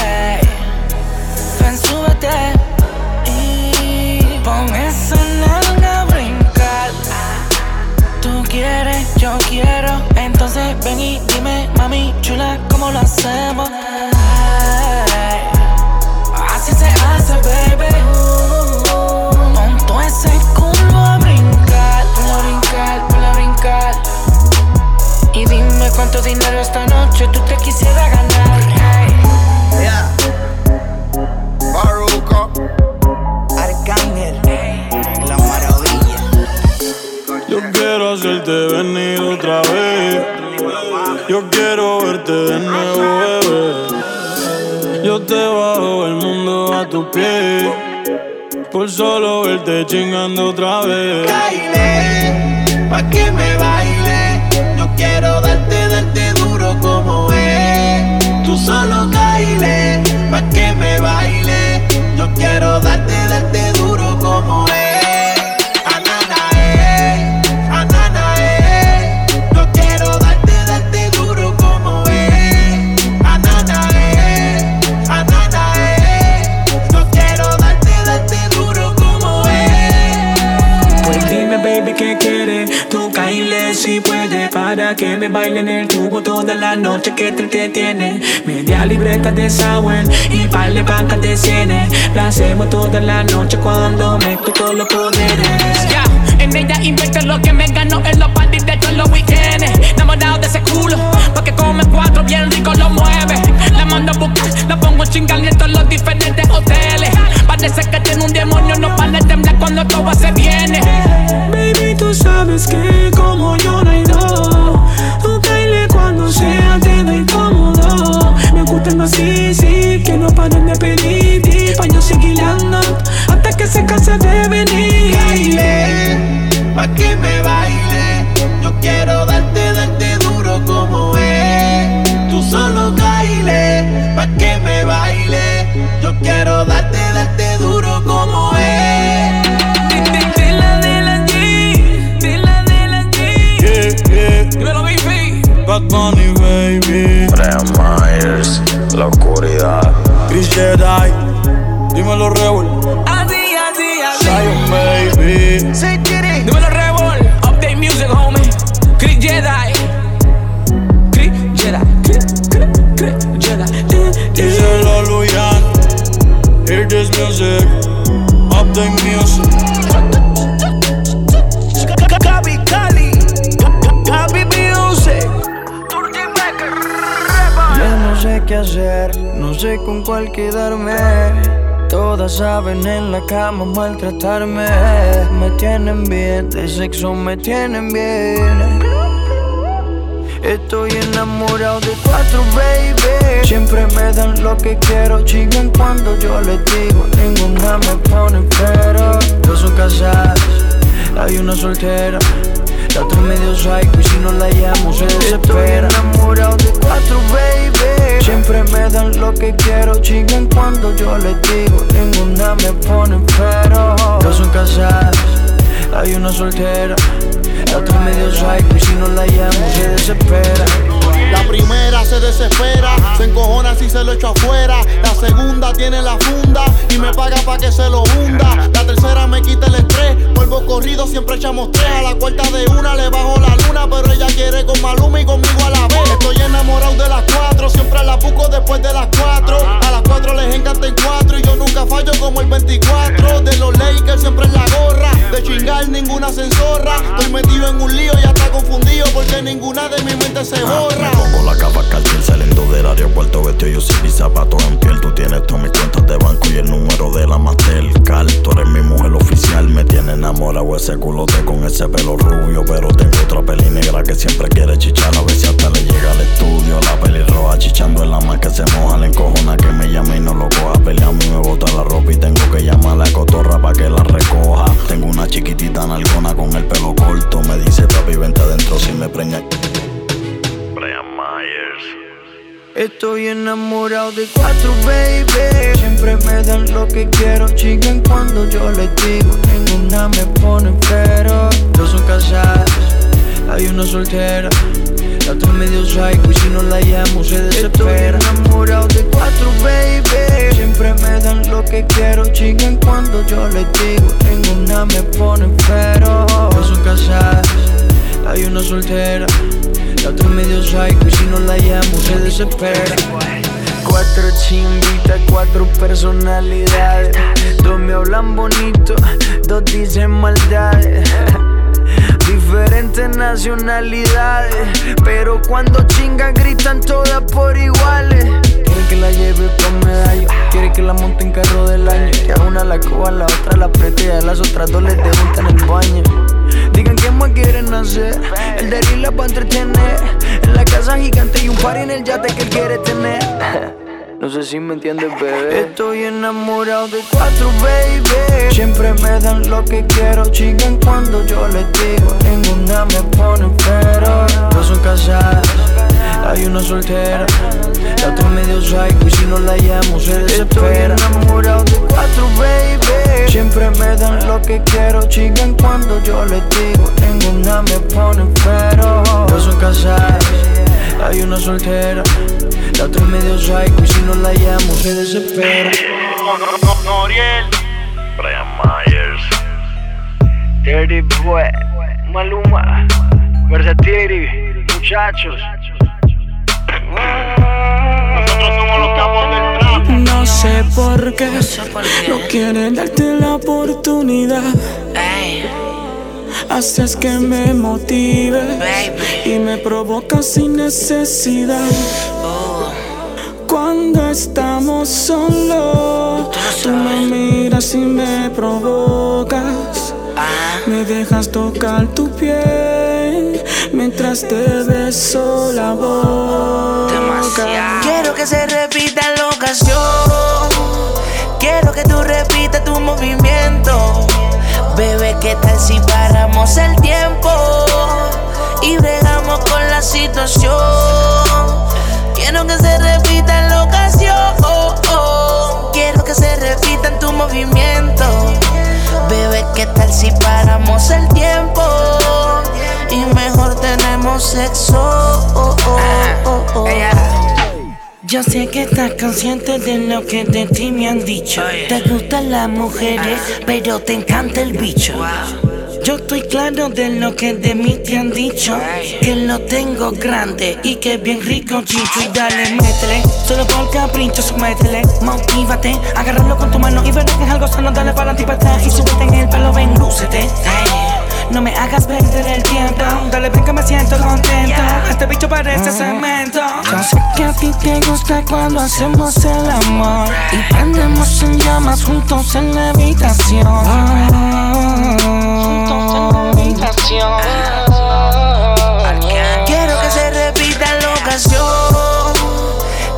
Ay, Ven, súbete y pon esa nalga a brincar. Tú quieres, yo quiero. Entonces ven y dime, mami chula, ¿cómo lo hacemos? Cuánto dinero esta noche tú te quisieras ganar. Yeah. Baruco. Arcángel. La maravilla. Yo quiero hacerte venir otra vez. Yo quiero verte de nuevo, bebé. Yo te bajo el mundo a tus pies. Por solo verte chingando otra vez. Baile, pa' que me baile. Quiero darte, darte duro como es. Tú solo baile, pa' que me baile. Yo quiero darte, darte duro como es. Que me baile en el tubo toda la noche que te entretiene. Media libreta de Sawen y par de bancas de cienes. La toda la noche cuando me todos los poderes. Ya, en ella invierto lo que me ganó en los parties de todos los weekends. Enamorado de ese culo, porque come cuatro bien rico lo mueve. La mando a buscar, la pongo a chingar en todos los diferentes hoteles. Parece que tiene un demonio, no para de temblar cuando todo se en la cama maltratarme. Me tienen bien, de sexo me tienen bien. Estoy enamorado de cuatro, baby. Siempre me dan lo que quiero, chingan cuando yo les digo. Ninguna me pone pero. Dos son casadas, hay una soltera. La otra medio psycho y si no la llamo se desespera. Estoy enamorado de cuatro, baby. Siempre me dan lo que quiero, chingan cuando yo les digo. Ninguna me pone pero. Dos son casadas, hay una soltera. La otra medio psycho y si no la llamo se desespera. La primera se desespera, se encojona si se lo echo afuera. La segunda tiene la funda y me paga pa' que se lo hunda. La tercera me quita el estrés, vuelvo corrido, siempre echamos tres. A la cuarta de una le bajo la luna, pero ella quiere con Maluma y conmigo después de las 4 cuatro les encanta en cuatro y yo nunca fallo como el 24. De los Lakers siempre en la gorra, de chingar ninguna censorra. Estoy metido en un lío y hasta confundido porque ninguna de mi mente se borra. Pongo la capa cartel saliendo del aeropuerto vestido yo sin mis zapatos en piel Tú tienes todas mis cuentas de banco y el número de la Mastercard Tú eres mi mujer oficial, me tiene enamorado ese culote con ese pelo rubio Pero tengo otra peli negra que siempre quiere chichar A ver si hasta le llega al estudio La peli roja chichando en la más que se moja La encojona que me llama y no lo coja Pelea a mí me bota la ropa y tengo que llamar a la cotorra pa' que la recoja Tengo una chiquitita nalgona con el pelo corto Me dice papi vente adentro si me preña Brian Myers Estoy enamorado de cuatro, baby. Siempre me dan lo que quiero, chingan cuando yo les digo. Ninguna me pone pero. Dos son casadas, hay una soltera. La otra medio psycho y si no la llamo se desespera. Estoy enamorado de cuatro, baby. Siempre me dan lo que quiero, chingan cuando yo les digo. Ninguna me pone pero. Dos son casadas, hay una soltera. La otra medio psycho y si no la llamo se desespera. Cuatro chimbitas, cuatro personalidades. Dos me hablan bonito, dos dicen maldades. Diferentes nacionalidades, pero cuando chingan gritan todas por iguales. Quiere que la lleve con medallo, quiere que la monte en carro del año. Que a una la coja, a la otra la apriete y a las otras dos les dejo en el baño. Digan qué más quieren hacer, el de la va a entretener. En la casa gigante y un par en el yate que él quiere tener. No sé si me entiendes, bebé. Estoy enamorado de cuatro, baby. Siempre me dan lo que quiero, chingan cuando yo les digo. Ninguna me pone pero. Dos son casadas, hay una soltera. La otra medio psycho y si no la llamo se desespera. Estoy enamorado de cuatro, baby. Siempre me dan lo que quiero, chingan cuando yo les digo. Ninguna me pone pero. Dos son casadas, hay una soltera. La otra medio psycho y si no la llamo se desespera. Noriel, Brian Myers Dirty Boy, Maluma, Versatility, muchachos. Nosotros somos los capos del. No sé por qué no quieren darte la oportunidad. Haces que me motive y me provoca sin necesidad. Cuando estamos solos, tú me miras y me provocas. Me dejas tocar tu piel mientras te beso la boca. Quiero que se repita la ocasión. Quiero que tú repitas tu movimiento. Bebé, ¿qué tal si paramos el tiempo y bregamos con la situación? Quiero que se repita la ocasión. Quiero que se repita en tu movimiento. Bebé, ¿qué tal si paramos el tiempo? Y mejor tenemos sexo. Yo sé que estás consciente de lo que de ti me han dicho. Te gustan las mujeres, pero te encanta el bicho. Yo estoy claro de lo que de mí te han dicho. Que lo tengo grande y que bien rico chicho. Y dale, métele, solo por capricho, métele. Motívate, agárralo con tu mano y verás que es algo sano. Dale para ti para atrás y súbete en el pelo, ven, lúcete. No me hagas perder el tiempo. Dale, ven que me siento contento. Este bicho parece cemento. Yo sé que a ti te gusta cuando hacemos el amor. Y prendemos en llamas juntos en la habitación. Quiero que se repita la ocasión.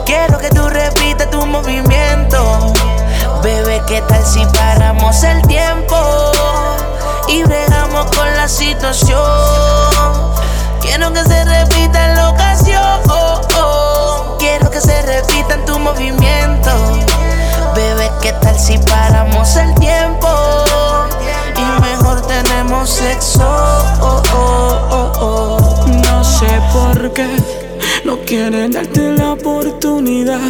Quiero que tú repitas tu movimiento. Bebé, ¿qué tal si paramos el tiempo y bregamos con la situación? Quiero que se repita la ocasión. Quiero que se repita en tu movimiento. Bebé, ¿qué tal si paramos el tiempo? Y mejor tenemos sexo. No sé por qué no quieren darte la oportunidad.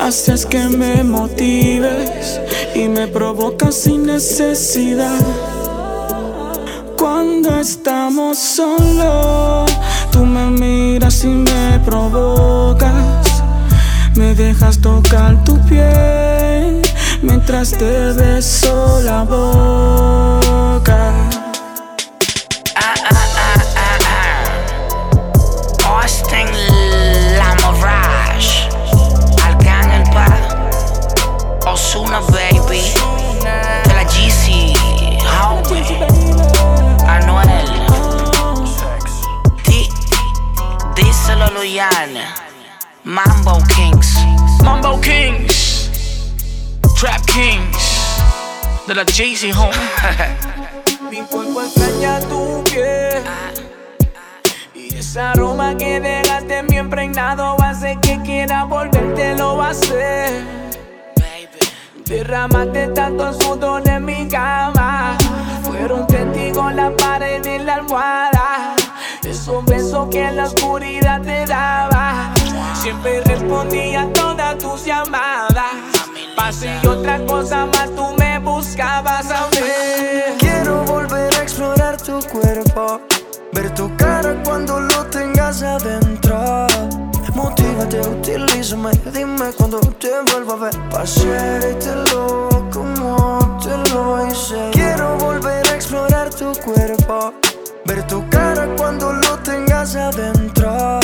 Haces que me motives y me provocas sin necesidad. Cuando estamos solos, tú me miras y me provocas. Me dejas tocar tu piel mientras te beso la boca. Mambo Kings, Mambo Kings, Trap Kings, de la Jay-Z home. <laughs> Mi cuerpo extraña tu piel. Y ese aroma que dejaste en mi impregnado Hace que quiera volverte, lo va a hacer. Derramaste tanto sudor en mi cama. Fueron testigos la pared y la almohada Besos que la oscuridad te daba Siempre respondía a todas tus llamadas Pase y otra cosa más tú me buscabas a ver Quiero volver a explorar tu cuerpo, ver tu cara cuando lo tengas adentro. Motívate, utilízame, dime cuando te vuelvo a ver. Pa' hacértelo como te lo hice. Quiero volver a explorar tu cuerpo, ver tu cara cuando lo tengas adentro.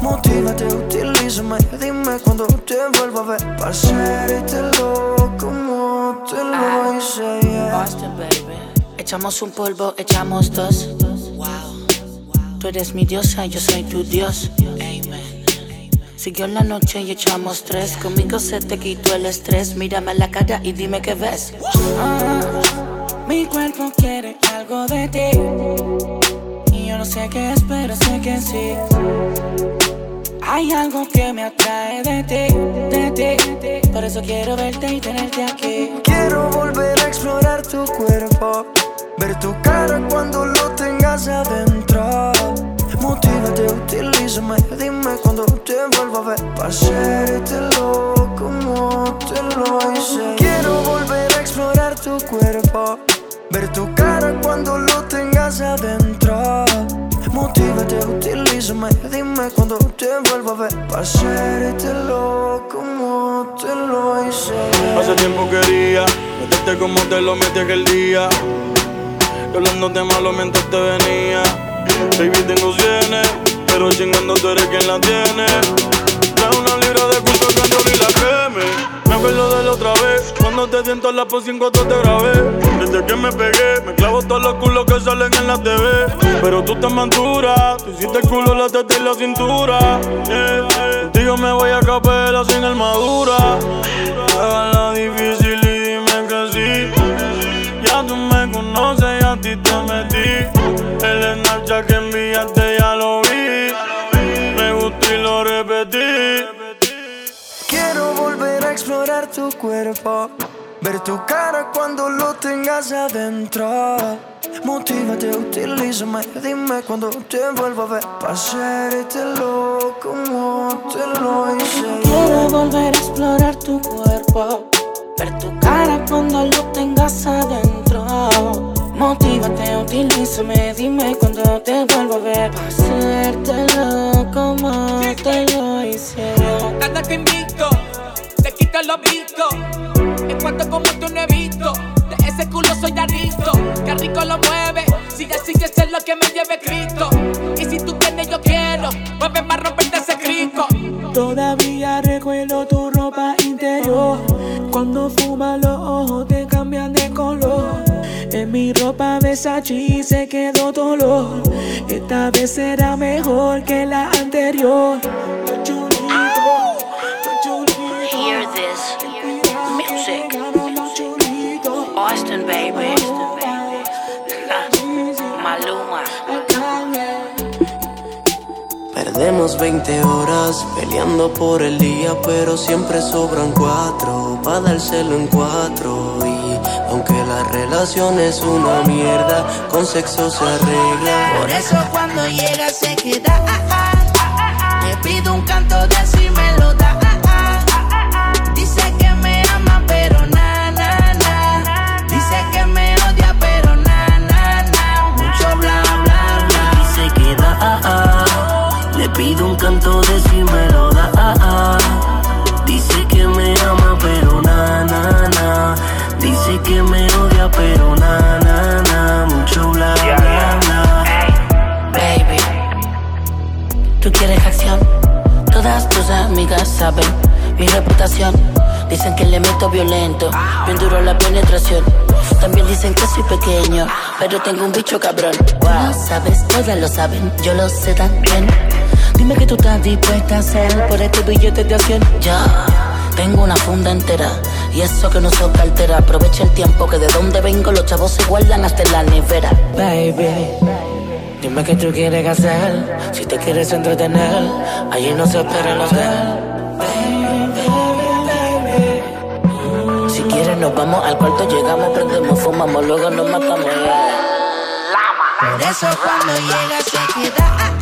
Motívate, utilízame, dime cuando te vuelvo a ver. Pa' hacértelo como te lo hice. yeah. Austin, baby. Echamos un polvo, echamos dos. Tú eres mi diosa, yo soy tu dios. Amen. Siguió la noche y echamos tres. Conmigo se te quitó el estrés. Mírame a la cara y dime qué ves. Ah, mi cuerpo quiere algo de ti. Y yo no sé qué es, pero sé que sí. Hay algo que me atrae de ti, de ti. Por eso quiero verte y tenerte aquí. Quiero volver a explorar tu cuerpo, ver tu cara cuando lo tengas adentro. Motívate, utilízame, dime cuando te vuelvo a ver. Pa' hacértelo como te lo hice. Quiero volver explorar tu cuerpo, ver tu cara cuando lo tengas adentro. Motívate, Tranquilízame, dime cuando te vuelvo a ver. Pa' hacértelo como te lo hice. Hace tiempo quería meterte como te lo metí aquel día. Y hablándote malo mientras te venía. Baby, tengo cienes, pero chingando tú eres quien la tiene. Trae una libra de culpa que ni la queme. Acuerdo de la otra vez, cuando te siento la pos en cuatro te grabé. Desde que me pegué, me clavo todos los culos que salen en la TV. Pero tú te manturas, tú hiciste el culo, la teta y la cintura. Yeah, me voy a capela sin armadura. Hágala difícil y dime que sí. Ya tú me conoces y a ti te metí. Tu cuerpo. Ver tu cara cuando lo tengas adentro. Motívate, utilízame. Dime cuando te vuelvo a ver. Pa' hacértelo como te lo hice. Quiero volver a explorar tu cuerpo. Ver tu cara cuando lo tengas adentro. Motívate, utilízame. Dime cuando te vuelvo a ver. Pa' hacértelo como te lo hicieron. Nada te invito, quito lo visto. En cuanto como tú no he visto, de ese culo soy adicto. Qué rico lo mueve, sigue, sigue, ser lo que me lleve Cristo. Y si tú tienes, yo quiero, mueve más, romperte ese crico. Todavía recuerdo tu ropa interior. Cuando fumas los ojos te cambian de color. En mi ropa Versace se quedó dolor. Esta vez será mejor que la anterior. Perdemos 20 horas peleando por el día, pero siempre sobran cuatro para dárselo en cuatro. Y aunque la relación es una mierda, con sexo se arregla. Por eso cuando llega se queda. ah, ah, ah, ah. Le pido un canto de tú quieres acción. Todas tus amigas saben mi reputación. Dicen que le meto violento, bien duro la penetración. También dicen que soy pequeño, pero tengo un bicho cabrón. Lo sabes, todas lo saben, yo lo sé también. Dime que tú estás dispuesta a hacer por este billete de acción. Ya, tengo una funda entera y eso que no soy cartera. Aprovecha el tiempo que de donde vengo los chavos se guardan hasta en la nevera. Baby, dime qué tú quieres hacer. Si te quieres entretener, allí no se espera el hotel. Si quieres nos vamos al cuarto, llegamos, prendemos, fumamos, luego nos matamos. Por eso cuando llega se queda.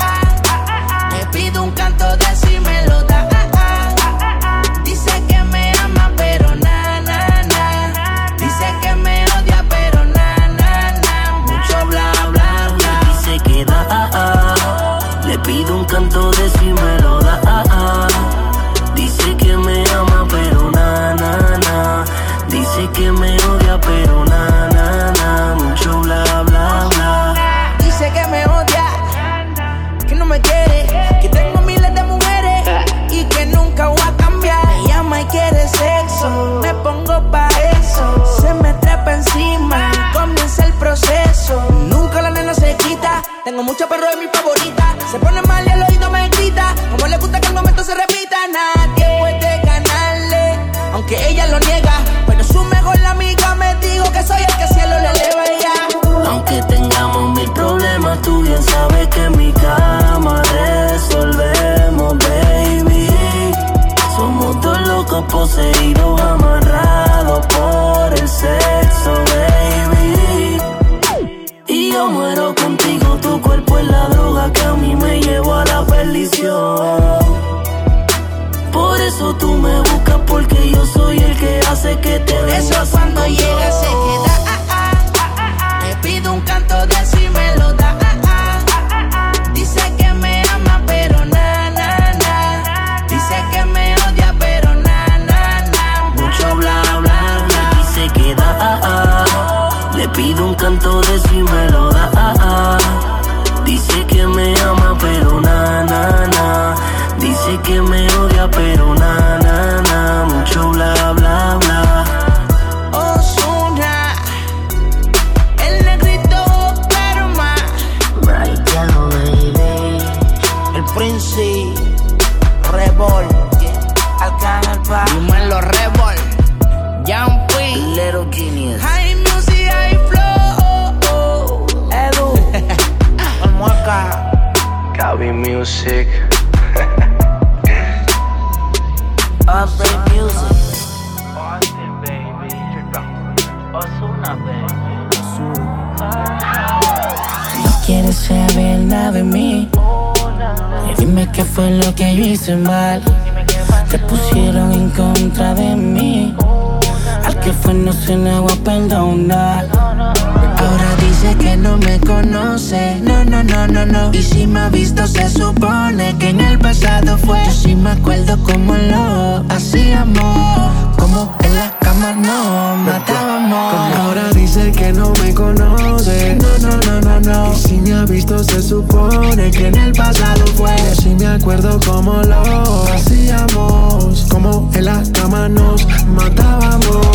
Mucho perro de mi eso tú me buscas, porque yo soy el que hace que te Por eso cuando llega se queda. ah, ah, ah, ah, ah. Le pido un canto de si qué fue lo que yo hice mal. Te pusieron en contra de mí. Al que fue no se va a perdonar. Ahora dice que no me conoce. No, no, no, no, no. Y si me ha visto, se supone que en el pasado fue. Yo sí me acuerdo cómo lo hacíamos. Como no matábamos. Ahora dice que no me conoce. No, no, no, no, no. Y si me ha visto, se supone que en el pasado fue. Yo sí me acuerdo cómo lo hacíamos. Como en la cama nos matábamos.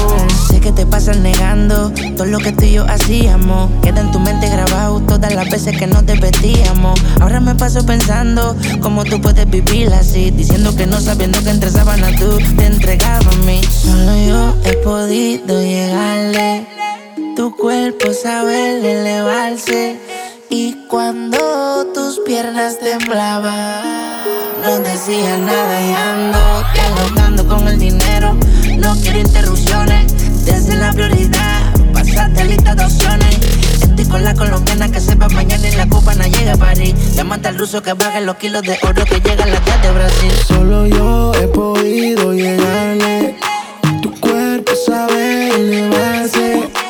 Sé que te pasas negando todo lo que tú y yo hacíamos. Queda en tu mente grabado todas las veces que nos vestíamos. Ahora me paso pensando cómo tú puedes vivir así. Diciendo que no sabiendo que entre sábanas tú te entregabas cuerpo sabe elevarse. Y cuando tus piernas temblaban, no decía nada y ando dialogando con el dinero. No quiero interrupciones, desde la prioridad, pasaste lista de opciones. Estoy con la colombiana que sepa mañana y la copa no llega a París. Llámate al ruso que baje los kilos de oro que llega a la de Brasil. Solo yo he podido llegarle. Tu cuerpo sabe elevarse.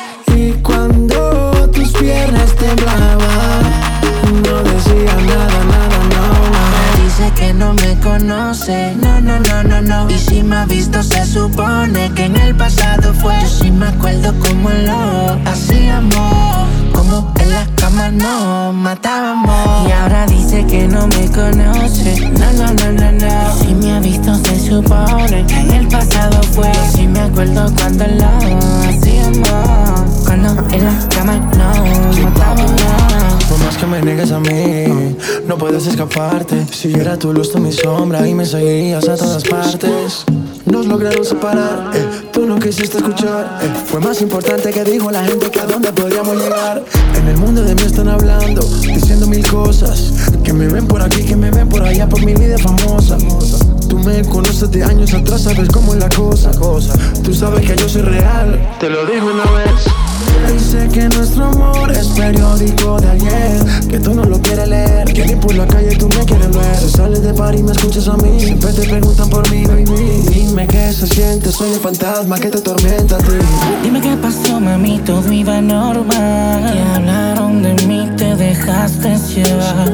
Y no decía nada, nada, no, no. Dice que no me conoce, no, no, no, no, no. Y si me ha visto, se supone que en el pasado fue. Yo sí me acuerdo cómo lo hacíamos. Como en la cama nos matábamos. Y ahora dice que no me conoce, no, no, no, no, no. Si me ha visto, se supone que en el pasado fue. Yo sí me acuerdo cuando lo hacíamos. Cuando en la cama nos matábamos. Por más que me niegues a mí, no puedes escaparte. Si yo era tu luz, tú mi sombra y me seguías a todas partes. Nos lograron separar, eh, tú no quisiste escuchar. eh. Fue más importante que dijo la gente que a dónde podríamos llegar. En el mundo de mí están hablando, diciendo mil cosas. Que me ven por aquí, que me ven por allá por mi vida famosa. Tú me conoces de años atrás, sabes cómo es la cosa. Tú sabes que yo soy real, te lo digo una vez. Dice que nuestro amor es periódico de ayer. Que tú no lo quieres leer Quiero ir por la calle, tú me quieres ver. Si sales de par y me escuchas a mí. Siempre te preguntan por mí, baby. Dime qué se siente, soy el fantasma que te atormenta a ti. Dime qué pasó, mami, todo iba normal. Que hablaron de mí, te dejaste llevar.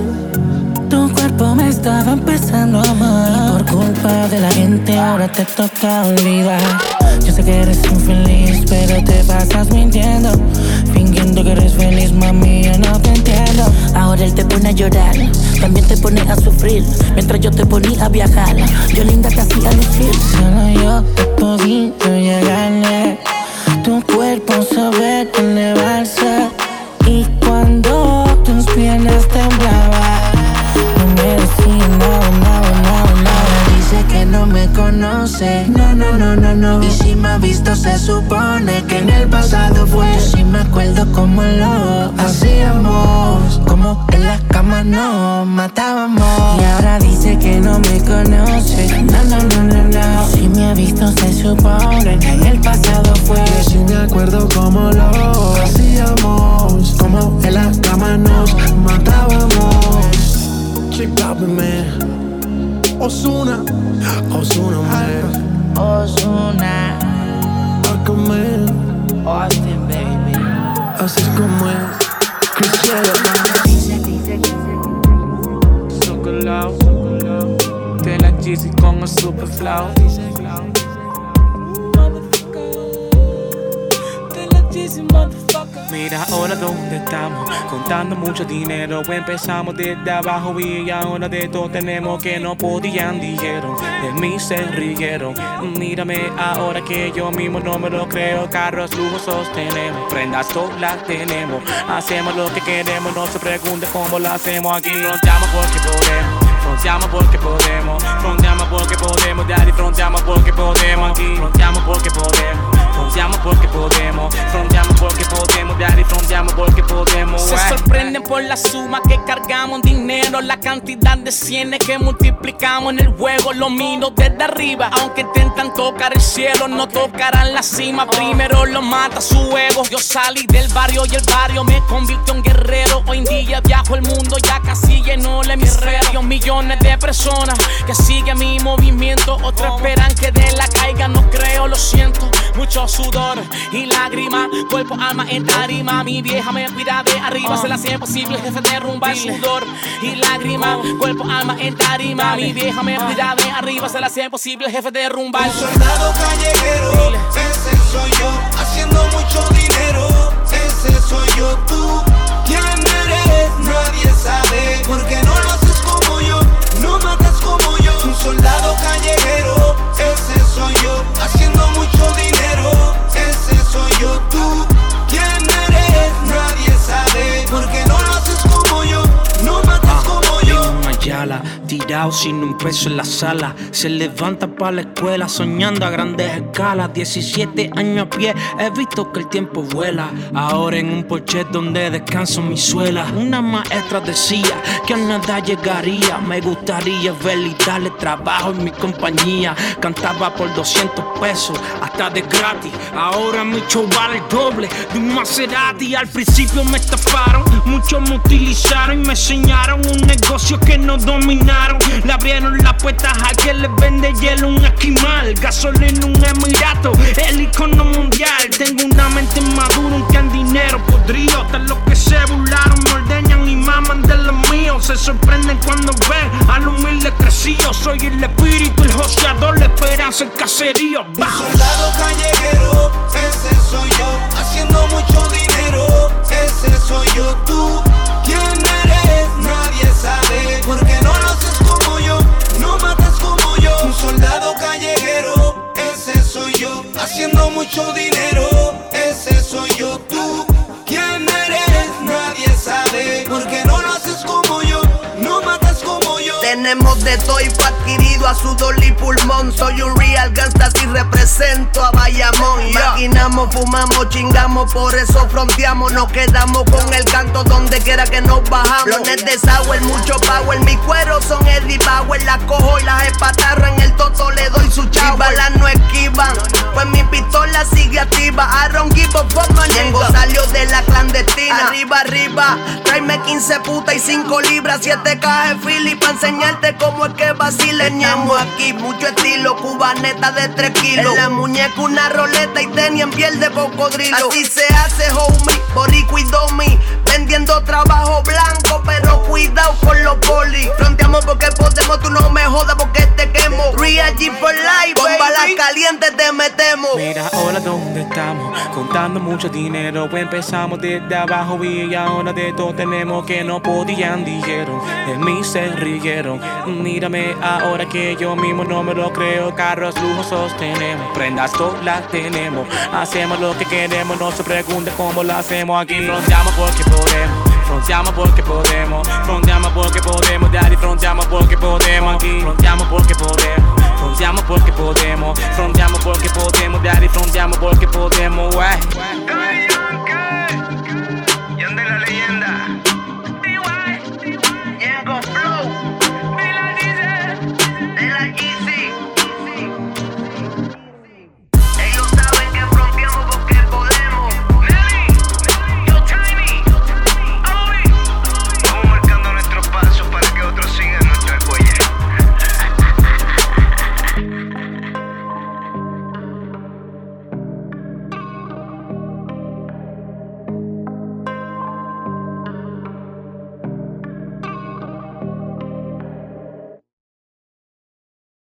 Tu cuerpo me estaba empezando a amar. Y por culpa de la gente, ahora te toca olvidar. Yo sé que eres infeliz, pero te pasas mintiendo. Fingiendo que eres feliz, mami, yo no te entiendo. Ahora él te pone a llorar, también te pone a sufrir. Mientras yo te ponía a viajar, yo linda te hacía lucir. Solo yo he podido llegarle. Tu cuerpo sabe elevarse. No, no, no, no, no. Y si me ha visto, se supone que en el pasado fue. Yo sí me acuerdo cómo lo hacíamos. Como en la cama nos matábamos. Y ahora dice que no me conoce, no, no, no, no, no. Si me ha visto, se supone que en el pasado fue. Yo sí me acuerdo cómo lo hacíamos Como en la cama nos matábamos Keep Ozuna Ozuna, man Ozuna. Aquaman Austin, baby. Así es como es Cristiano Chocolate, de la Jeezy con el super flow. Mira ahora dónde estamos, contando mucho dinero. Empezamos desde abajo y ahora de todo tenemos que no podían, dijeron. De mí se rieron. Mírame ahora que yo mismo no me lo creo. Carros lujosos tenemos, prendas todas las tenemos. Hacemos lo que queremos, no se pregunte cómo lo hacemos aquí. Fronteamos porque podemos. Fronteamos porque podemos, fronteamos porque podemos, daddy, fronteamos porque podemos aquí, fronteamos porque podemos, fronteamos porque podemos, fronteamos porque podemos, daddy, fronteamos porque podemos. Se sorprenden por la suma que cargamos dinero, la cantidad de cienes que multiplicamos en el juego. Lo miro desde arriba, aunque intentan tocar el cielo, no tocarán la cima. Primero lo mata su ego. Yo salí del barrio y el barrio me convirtió en guerrero. El mundo, ya casi lleno el hemisferio. Millones de personas que siguen mi movimiento, otros esperan que de la caiga. No creo, lo siento. Mucho sudor y lágrimas, cuerpo, alma en tarima. Mi vieja me cuida de arriba, se la hace posible, jefe derrumba el sudor y lágrimas, cuerpo, alma en tarima. Mi vieja me cuida de arriba, se la hace posible, jefe derrumba el soldado callejero, ese soy yo, haciendo mucho dinero, ese soy yo, tú, Nadie sabe, porque no lo haces como yo, no matas como yo, un soldado callejero, ese soy yo, haciendo mucho dinero, ese soy yo, tú, ¿quién eres? Nadie sabe, porque no lo haces como yo, no matas como yo. Tirado sin un peso en la sala. Se levanta para la escuela soñando a grandes escalas. 17 años a pie, he visto que el tiempo vuela. Ahora en un porche donde descanso mi suela. Una maestra decía que a nada llegaría. Me gustaría verle y darle trabajo en mi compañía. Cantaba por 200 pesos, hasta de gratis. Ahora mi show vale el doble de un Maserati. Al principio me estafaron, muchos me utilizaron y me enseñaron un negocio que no dominaron. Le abrieron las puertas a que les vende hielo un esquimal. Gasolina un emirato, el icono mundial. Tengo una mente madura, un can dinero podrido. Hasta los que se burlaron me ordeñan y maman de los míos. Se sorprenden cuando ven al humilde crecido. Soy el espíritu, el joseador, la esperanza, el caserío. Soldado callejero, ese soy yo, haciendo mucho dinero, ese soy yo, tú, ¿quién eres? Nadie sabe, porque no soldado callejero, ese soy yo, haciendo mucho dinero, ese soy yo, tú, Tenemos de todo y adquirido a sudor y pulmón. Soy un real gangsta si represento a Bayamón. Maquinamos, fumamos, chingamos, por eso fronteamos. Nos quedamos con el canto donde quiera que nos bajamos. Los net de sour, mucho power. Mi cuero son Eddie Power. Las cojo y las espatarro en el toto le doy su chavo. balas no esquivan, pues mi pistola sigue activa. I don't give a fuck, my Ñengo salió de la clandestina. Arriba, arriba, tráeme 15 putas y 5 libras. 7 cajas de Philly pa' enseñarte cómo es que vacileñamos aquí. Mucho estilo, cubaneta de 3 kilos. En la muñeca una roleta y tenía en piel de cocodrilo. Así se hace, homie, boricua y domi. Vendiendo trabajo blanco, pero cuidado con los polis. Fronteamos porque podemos, tú no me jodas porque te quemo. Real G for life, bomba la caliente te metemos. Mira, hola, ¿dónde estamos? Contando mucho dinero. Empezamos desde abajo y ahora de todo tenemos que no podían, dijeron. En mí se rieron. Mírame ahora que yo mismo no me lo creo. Carros lujosos tenemos, prendas todas las tenemos. Hacemos lo que queremos, no se pregunte cómo lo hacemos aquí. Fronteamos porque podemos. podemos. Fronteamos porque podemos, fronteamos porque podemos, daddy, fronteamos porque podemos aquí, fronteamos porque podemos, fronteamos porque podemos, fronteamos porque podemos, daddy, fronteamos porque podemos, wey.